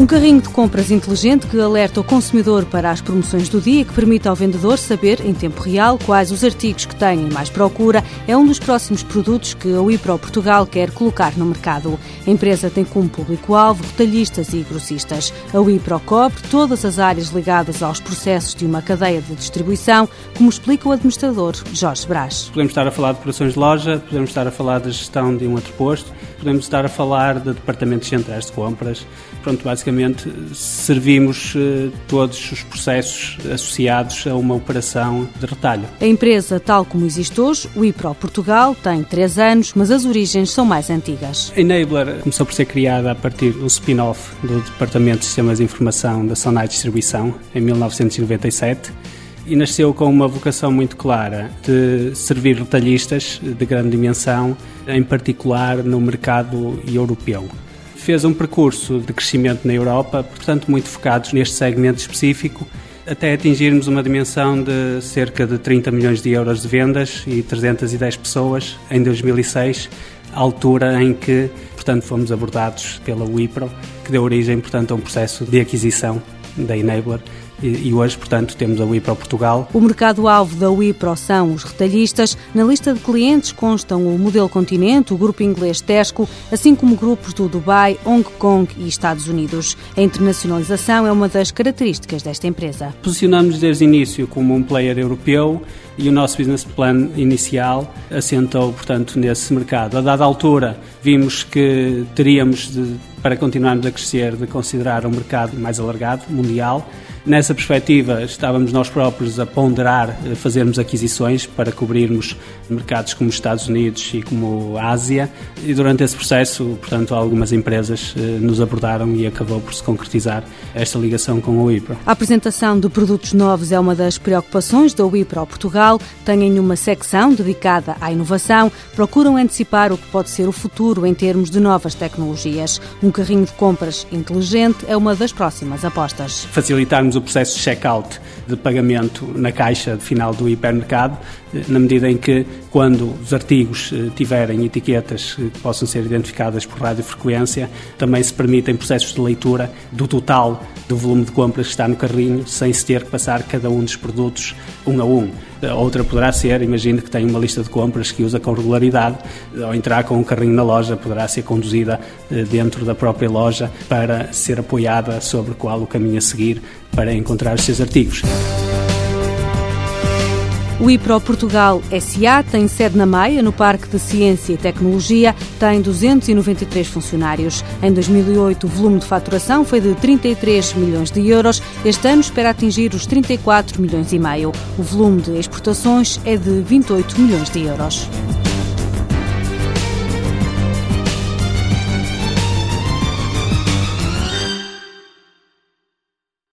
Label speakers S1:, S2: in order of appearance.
S1: Um carrinho de compras inteligente que alerta o consumidor para as promoções do dia e que permite ao vendedor saber, em tempo real, quais os artigos que têm mais procura, é um dos próximos produtos que a Wipro Portugal quer colocar no mercado. A empresa tem como público-alvo retalhistas e grossistas. A Wipro cobre todas as áreas ligadas aos processos de uma cadeia de distribuição, como explica o administrador Jorge Brás.
S2: Podemos estar a falar de operações de loja, podemos estar a falar de gestão de um entreposto, podemos estar a falar de departamentos centrais de compras. Pronto, basicamente servimos eh, todos os processos associados a uma operação de retalho.
S1: A empresa, tal como existe hoje, o IPRO Portugal, tem três anos, mas as origens são mais antigas.
S2: A Enabler começou por ser criada a partir de um spin-off do Departamento de Sistemas de Informação da Sonai Distribuição, em 1997 e nasceu com uma vocação muito clara de servir retalhistas de grande dimensão, em particular no mercado europeu. Fez um percurso de crescimento na Europa, portanto, muito focados neste segmento específico, até atingirmos uma dimensão de cerca de 30 milhões de euros de vendas e 310 pessoas em 2006, altura em que, portanto, fomos abordados pela Wipro, que deu origem, portanto, a um processo de aquisição da Enabler e hoje, portanto, temos a Wipro Portugal.
S1: O mercado-alvo da Wipro são os retalhistas. Na lista de clientes constam o Modelo Continente, o grupo inglês Tesco, assim como grupos do Dubai, Hong Kong e Estados Unidos. A internacionalização é uma das características desta empresa.
S2: Posicionamos desde o início como um player europeu e o nosso business plan inicial assentou, portanto, nesse mercado. A dada altura, vimos que teríamos, de, para continuarmos a crescer, de considerar um mercado mais alargado, mundial. Nessa perspectiva, estávamos nós próprios a ponderar eh, fazermos aquisições para cobrirmos mercados como Estados Unidos e como Ásia. E durante esse processo, portanto, algumas empresas eh, nos abordaram e acabou por se concretizar esta ligação com a Wipro.
S1: A apresentação de produtos novos é uma das preocupações da Wipro Portugal. Têm uma secção dedicada à inovação, procuram antecipar o que pode ser o futuro em termos de novas tecnologias. Um carrinho de compras inteligente é uma das próximas apostas.
S2: Facilitarmos o processo de check-out de pagamento na caixa final do hipermercado, eh, na medida em que, quando os artigos eh, tiverem etiquetas que possam ser identificadas por radiofrequência, também se permitem processos de leitura do total do volume de compras que está no carrinho, sem se ter que passar cada um dos produtos um a um. Outra poderá ser, imagine que tem uma lista de compras que usa com regularidade, ao entrar com um carrinho na loja, poderá ser conduzida dentro da própria loja para ser apoiada sobre qual o caminho a seguir para encontrar os seus artigos.
S1: O IPRO Portugal SA tem sede na Maia, no Parque de Ciência e Tecnologia, tem 293 funcionários. Em 2008, o volume de faturação foi de 33 milhões de euros. Este ano espera atingir os 34 milhões e meio. O volume de exportações é de 28 milhões de euros.